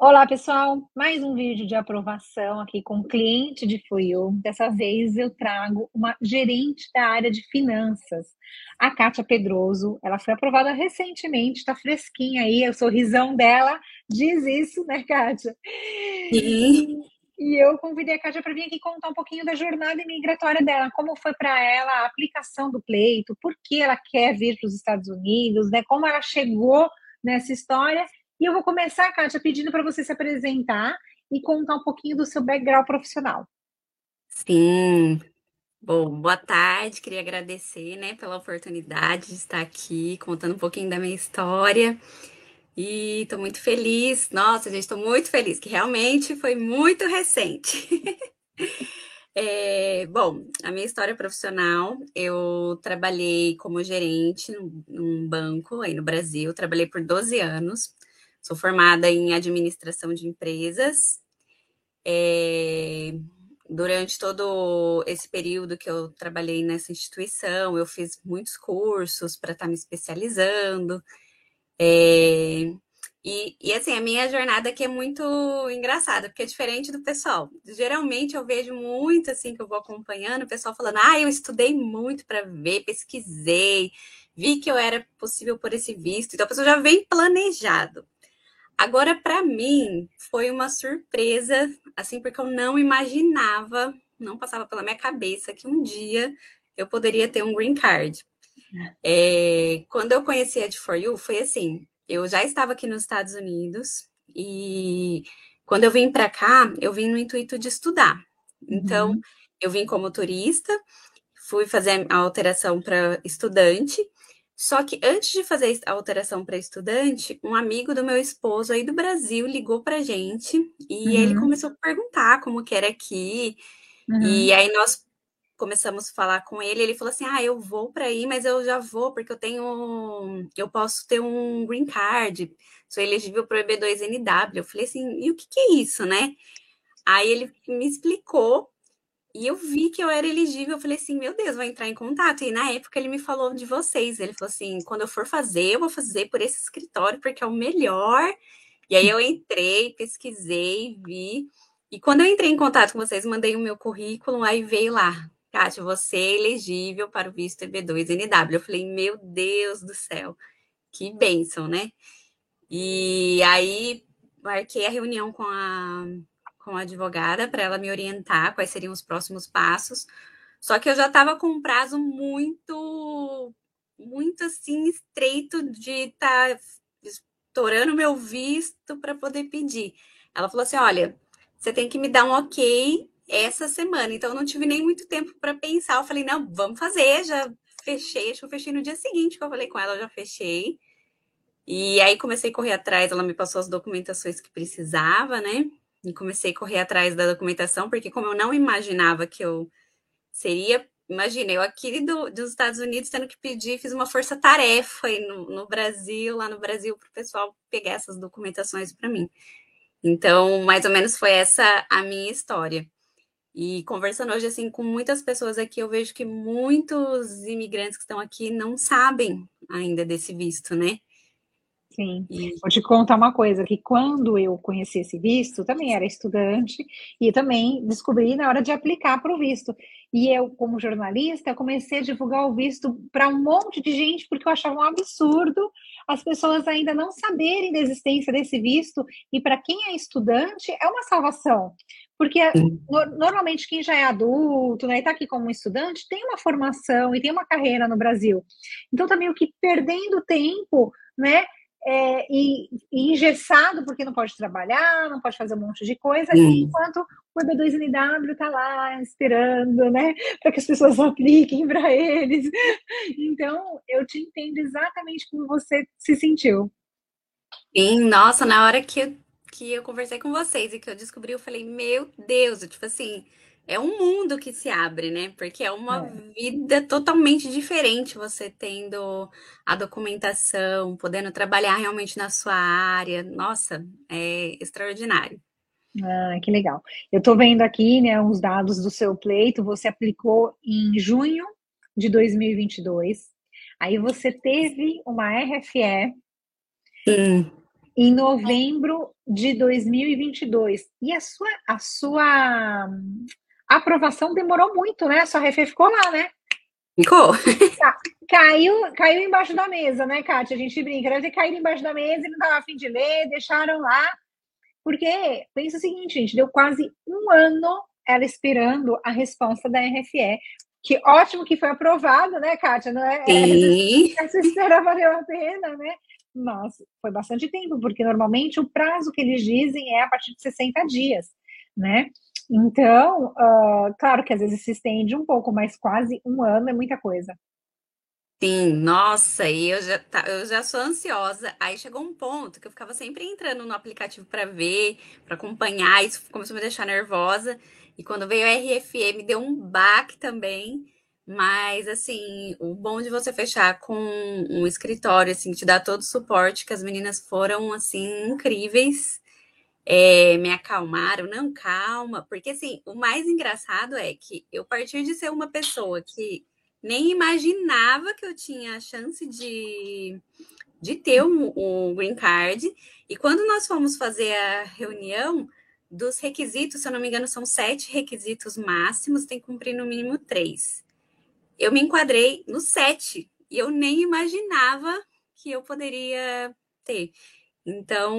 Olá, pessoal! Mais um vídeo de aprovação aqui com um cliente de Fuyu. Dessa vez eu trago uma gerente da área de finanças, a Kátia Pedroso. Ela foi aprovada recentemente, está fresquinha aí, o sorrisão dela diz isso, né, Kátia? Sim. E eu convidei a Kátia para vir aqui contar um pouquinho da jornada imigratória dela, como foi para ela a aplicação do pleito, por que ela quer vir para os Estados Unidos, né, como ela chegou nessa história e eu vou começar, Kátia, pedindo para você se apresentar e contar um pouquinho do seu background profissional. Sim. Bom, boa tarde. Queria agradecer, né, pela oportunidade de estar aqui contando um pouquinho da minha história. E estou muito feliz. Nossa, gente, estou muito feliz, que realmente foi muito recente. é, bom, a minha história profissional, eu trabalhei como gerente num, num banco aí no Brasil, trabalhei por 12 anos. Sou formada em administração de empresas. É, durante todo esse período que eu trabalhei nessa instituição, eu fiz muitos cursos para estar tá me especializando. É, e, e, assim, a minha jornada aqui é muito engraçada, porque é diferente do pessoal. Geralmente eu vejo muito assim que eu vou acompanhando, o pessoal falando: ah, eu estudei muito para ver, pesquisei, vi que eu era possível por esse visto. Então a pessoa já vem planejado. Agora, para mim, foi uma surpresa, assim, porque eu não imaginava, não passava pela minha cabeça que um dia eu poderia ter um green card. É, quando eu conheci a de For You, foi assim: eu já estava aqui nos Estados Unidos e quando eu vim para cá, eu vim no intuito de estudar. Então, uhum. eu vim como turista, fui fazer a alteração para estudante só que antes de fazer a alteração para estudante, um amigo do meu esposo aí do Brasil ligou para gente e uhum. ele começou a perguntar como que era aqui. Uhum. E aí nós começamos a falar com ele, ele falou assim: "Ah, eu vou para aí, mas eu já vou porque eu tenho eu posso ter um green card, sou elegível para o EB2NW". Eu falei assim: "E o que que é isso, né?" Aí ele me explicou e eu vi que eu era elegível, eu falei assim, meu Deus, vou entrar em contato. E na época ele me falou de vocês. Ele falou assim: quando eu for fazer, eu vou fazer por esse escritório, porque é o melhor. E aí eu entrei, pesquisei, vi. E quando eu entrei em contato com vocês, mandei o meu currículo, aí veio lá, Kátia, você é elegível para o visto EB2NW. Eu falei, meu Deus do céu, que bênção, né? E aí marquei a reunião com a com a advogada para ela me orientar quais seriam os próximos passos. Só que eu já estava com um prazo muito, muito assim, estreito de estar tá estourando meu visto para poder pedir. Ela falou assim: olha, você tem que me dar um ok essa semana. Então, eu não tive nem muito tempo para pensar. Eu falei: não, vamos fazer. Já fechei. Acho que eu fechei no dia seguinte que eu falei com ela, eu já fechei. E aí comecei a correr atrás, ela me passou as documentações que precisava, né? Comecei a correr atrás da documentação, porque como eu não imaginava que eu seria, imagina, eu aqui do, dos Estados Unidos tendo que pedir, fiz uma força-tarefa aí no, no, Brasil, lá no Brasil, para o pessoal pegar essas documentações para mim. Então, mais ou menos foi essa a minha história. E conversando hoje assim com muitas pessoas aqui, eu vejo que muitos imigrantes que estão aqui não sabem ainda desse visto, né? Sim. E... Vou te contar uma coisa, que quando eu conheci esse visto, também era estudante, e também descobri na hora de aplicar para o visto. E eu, como jornalista, comecei a divulgar o visto para um monte de gente, porque eu achava um absurdo as pessoas ainda não saberem da existência desse visto, e para quem é estudante, é uma salvação. Porque no, normalmente quem já é adulto, né, e está aqui como estudante, tem uma formação e tem uma carreira no Brasil. Então, também o que perdendo tempo, né, é, e, e, engessado porque não pode trabalhar, não pode fazer um monte de coisa, enquanto o EB2NW está lá esperando, né, para que as pessoas apliquem para eles. Então, eu te entendo exatamente como você se sentiu. Sim, nossa, na hora que eu, que eu conversei com vocês e que eu descobri, eu falei, meu Deus, tipo assim, é um mundo que se abre, né? Porque é uma é. vida totalmente diferente você tendo a documentação, podendo trabalhar realmente na sua área. Nossa, é extraordinário. Ah, que legal. Eu estou vendo aqui, né, os dados do seu pleito. Você aplicou em junho de 2022. Aí você teve uma RFE. Sim. em novembro de 2022. E a sua, a sua aprovação demorou muito, né? A sua refe ficou lá, né? Ficou. Caiu, caiu embaixo da mesa, né, Kátia? A gente brinca, deve ter caído embaixo da mesa e não estava afim de ler, deixaram lá. Porque, pensa o seguinte, gente, deu quase um ano ela esperando a resposta da RFE. Que ótimo que foi aprovado, né, Kátia? Não é? Sim. Essa espera valeu a pena, né? Mas foi bastante tempo, porque normalmente o prazo que eles dizem é a partir de 60 dias, né? Então, uh, claro que às vezes se estende um pouco, mas quase um ano é muita coisa. Sim, nossa, e eu já, tá, eu já sou ansiosa. Aí chegou um ponto que eu ficava sempre entrando no aplicativo para ver, para acompanhar, isso começou a me deixar nervosa. E quando veio a RFE, me deu um baque também. Mas, assim, o bom de você fechar com um escritório, assim, te dar todo o suporte, que as meninas foram, assim, incríveis é, me acalmaram, não, calma, porque assim, o mais engraçado é que eu partir de ser uma pessoa que nem imaginava que eu tinha a chance de, de ter um, um green card, e quando nós fomos fazer a reunião, dos requisitos, se eu não me engano, são sete requisitos máximos, tem que cumprir no mínimo três. Eu me enquadrei no sete, e eu nem imaginava que eu poderia ter. Então,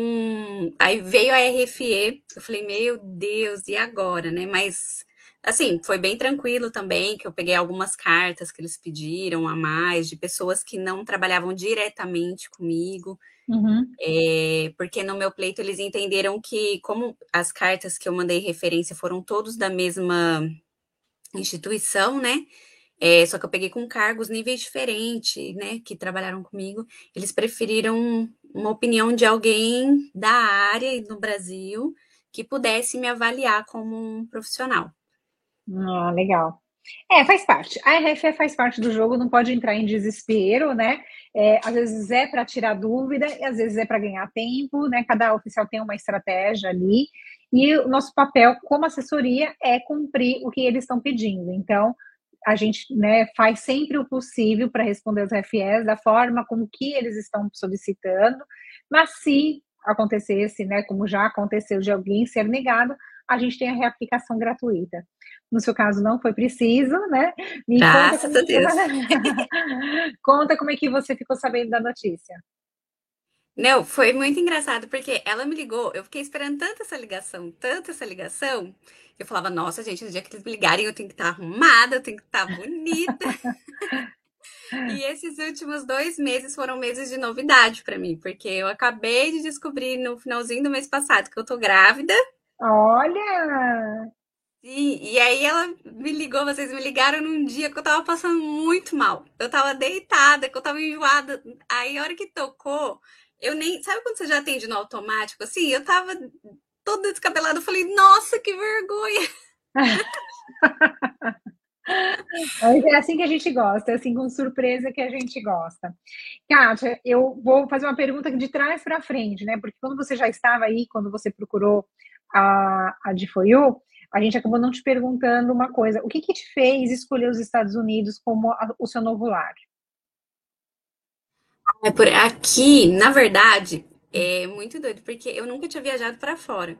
aí veio a RFE, eu falei, meu Deus, e agora, né? Mas, assim, foi bem tranquilo também, que eu peguei algumas cartas que eles pediram a mais, de pessoas que não trabalhavam diretamente comigo, uhum. é, porque no meu pleito eles entenderam que, como as cartas que eu mandei referência foram todos da mesma instituição, né? É, só que eu peguei com cargos, níveis diferentes, né, que trabalharam comigo. Eles preferiram uma opinião de alguém da área e no Brasil que pudesse me avaliar como um profissional. Ah, legal. É, faz parte. A RFE faz parte do jogo, não pode entrar em desespero, né? É, às vezes é para tirar dúvida, e às vezes é para ganhar tempo, né? Cada oficial tem uma estratégia ali, e o nosso papel como assessoria é cumprir o que eles estão pedindo. Então, a gente né, faz sempre o possível para responder as RFEs da forma como que eles estão solicitando, mas se acontecesse, né, como já aconteceu de alguém ser negado, a gente tem a reaplicação gratuita. No seu caso, não foi preciso, né? Me Graças conta a Deus. conta como é que você ficou sabendo da notícia. Não, foi muito engraçado, porque ela me ligou, eu fiquei esperando tanto essa ligação, tanto essa ligação, eu falava, nossa, gente, no dia que eles me ligarem, eu tenho que estar arrumada, eu tenho que estar bonita. e esses últimos dois meses foram meses de novidade para mim, porque eu acabei de descobrir no finalzinho do mês passado que eu tô grávida. Olha! E, e aí ela me ligou, vocês me ligaram num dia que eu tava passando muito mal. Eu tava deitada, que eu tava enjoada. Aí a hora que tocou, eu nem. Sabe quando você já atende no automático? Assim, eu tava toda descabelada. Eu falei, nossa, que vergonha! é assim que a gente gosta, é assim com surpresa que a gente gosta. Kátia, eu vou fazer uma pergunta de trás para frente, né? Porque quando você já estava aí, quando você procurou a, a de You, a gente acabou não te perguntando uma coisa. O que, que te fez escolher os Estados Unidos como a, o seu novo lar? É por aqui, na verdade, é muito doido, porque eu nunca tinha viajado para fora.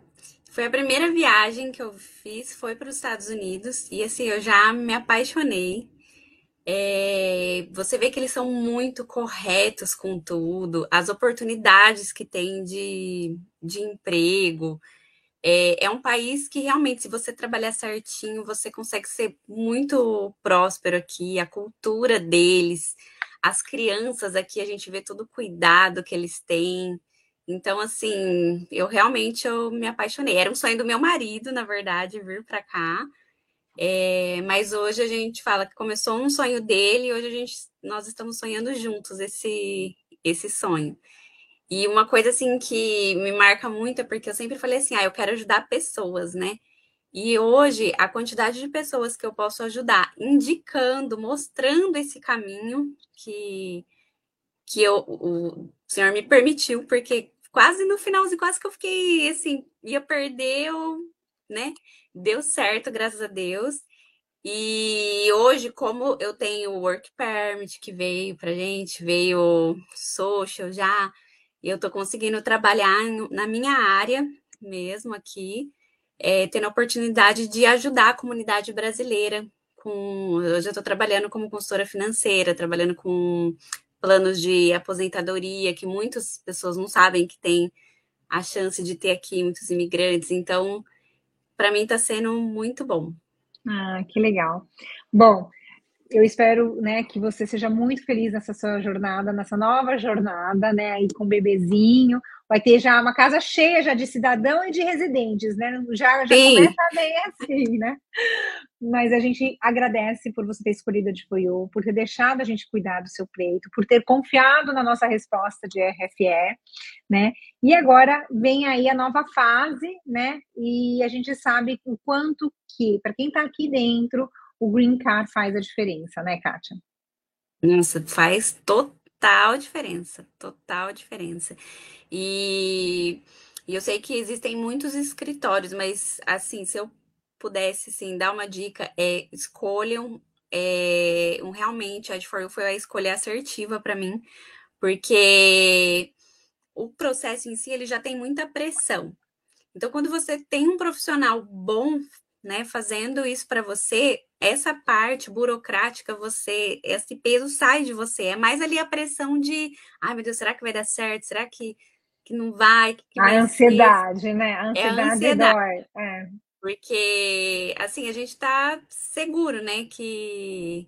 Foi a primeira viagem que eu fiz, foi para os Estados Unidos, e assim, eu já me apaixonei. É, você vê que eles são muito corretos com tudo, as oportunidades que tem de, de emprego. É, é um país que realmente, se você trabalhar certinho, você consegue ser muito próspero aqui, a cultura deles, as crianças aqui, a gente vê todo o cuidado que eles têm. Então, assim, eu realmente eu me apaixonei. Era um sonho do meu marido, na verdade, vir para cá. É, mas hoje a gente fala que começou um sonho dele e hoje a gente, nós estamos sonhando juntos esse, esse sonho. E uma coisa assim que me marca muito é porque eu sempre falei assim, ah, eu quero ajudar pessoas, né? E hoje a quantidade de pessoas que eu posso ajudar, indicando, mostrando esse caminho que que eu, o Senhor me permitiu, porque quase no finalzinho, quase que eu fiquei assim, ia perder, eu, né? Deu certo, graças a Deus. E hoje, como eu tenho o work permit que veio pra gente, veio social já, eu estou conseguindo trabalhar na minha área mesmo aqui, é, tendo a oportunidade de ajudar a comunidade brasileira. Com, hoje eu estou trabalhando como consultora financeira, trabalhando com planos de aposentadoria, que muitas pessoas não sabem que tem a chance de ter aqui muitos imigrantes. Então, para mim está sendo muito bom. Ah, que legal. Bom, eu espero, né, que você seja muito feliz nessa sua jornada, nessa nova jornada, né, aí com o bebezinho. Vai ter já uma casa cheia já de cidadão e de residentes, né? Já, já começa bem assim, né? Mas a gente agradece por você ter escolhido a de Foiô, por ter deixado a gente cuidar do seu peito, por ter confiado na nossa resposta de RFE, né? E agora vem aí a nova fase, né? E a gente sabe o quanto que, para quem está aqui dentro, o Green Card faz a diferença, né, Kátia? Nossa, faz total diferença, total diferença. E, e eu sei que existem muitos escritórios, mas assim, se eu pudesse assim, dar uma dica, é escolham é, um, realmente, a de For foi a escolha assertiva para mim, porque o processo em si ele já tem muita pressão. Então, quando você tem um profissional bom né, fazendo isso para você, essa parte burocrática, você, esse peso sai de você. É mais ali a pressão de, ai meu Deus, será que vai dar certo? Será que, que não vai? Que que a vai ansiedade, ser? né? A ansiedade, é a ansiedade. dói. É. Porque, assim, a gente tá seguro, né, que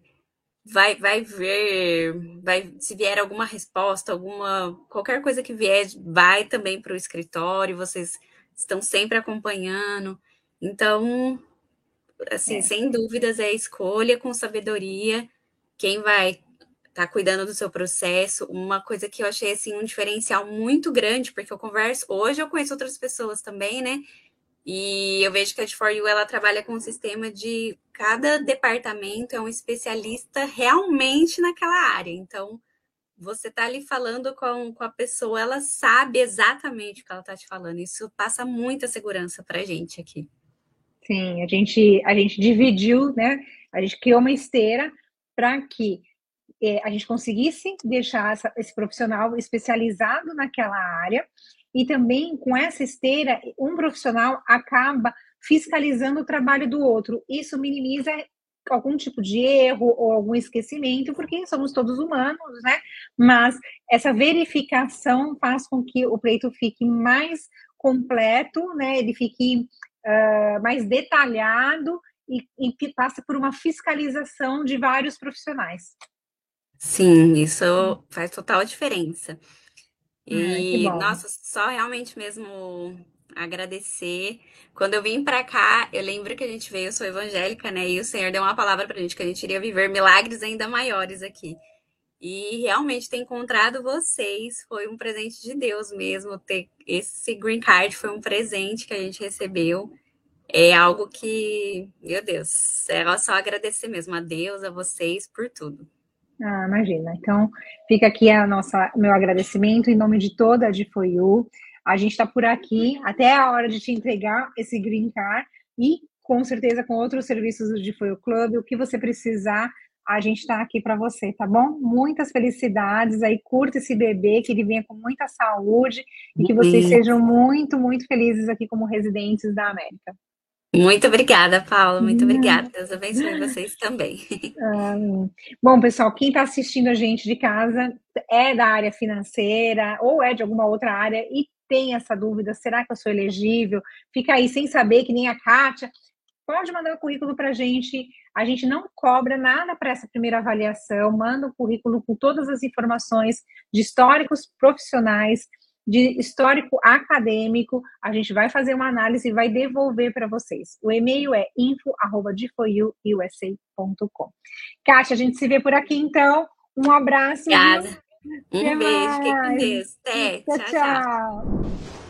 vai vai ver, vai se vier alguma resposta, alguma qualquer coisa que vier, vai também para o escritório, vocês estão sempre acompanhando. Então, assim, é. sem dúvidas é escolha com sabedoria quem vai estar tá cuidando do seu processo. Uma coisa que eu achei assim um diferencial muito grande, porque eu converso, hoje eu conheço outras pessoas também, né? E eu vejo que a de For You ela trabalha com um sistema de cada departamento é um especialista realmente naquela área. Então, você está ali falando com, com a pessoa, ela sabe exatamente o que ela está te falando. Isso passa muita segurança para a gente aqui. Sim, a gente, a gente dividiu, né? A gente criou uma esteira para que é, a gente conseguisse deixar essa, esse profissional especializado naquela área e também com essa esteira, um profissional acaba fiscalizando o trabalho do outro. Isso minimiza algum tipo de erro ou algum esquecimento, porque somos todos humanos, né? Mas essa verificação faz com que o pleito fique mais completo, né? Ele fique uh, mais detalhado e, e passa por uma fiscalização de vários profissionais. Sim, isso faz total diferença. E, Ai, nossa, só realmente mesmo agradecer. Quando eu vim para cá, eu lembro que a gente veio, eu sou evangélica, né? E o Senhor deu uma palavra pra gente que a gente iria viver milagres ainda maiores aqui. E realmente ter encontrado vocês foi um presente de Deus mesmo. Ter esse green card foi um presente que a gente recebeu. É algo que, meu Deus, é só agradecer mesmo a Deus, a vocês por tudo. Ah, imagina. Então, fica aqui a nossa, meu agradecimento em nome de toda a You. A gente está por aqui até a hora de te entregar esse green card e com certeza com outros serviços do You Club, o que você precisar, a gente está aqui para você, tá bom? Muitas felicidades aí, curta esse bebê, que ele venha com muita saúde e que vocês sejam muito, muito felizes aqui como residentes da América. Muito obrigada, Paula. Muito obrigada. Deus abençoe vocês também. bom, pessoal, quem está assistindo a gente de casa é da área financeira ou é de alguma outra área e tem essa dúvida: será que eu sou elegível? Fica aí sem saber, que nem a Kátia pode mandar o currículo para a gente. A gente não cobra nada para essa primeira avaliação. Manda o currículo com todas as informações de históricos profissionais, de histórico acadêmico. A gente vai fazer uma análise e vai devolver para vocês. O e-mail é info@deforyouusa.com. Kátia, a gente se vê por aqui então. Um abraço. Obrigada. Um beijo. Fique com Deus. Até. tchau. tchau. tchau.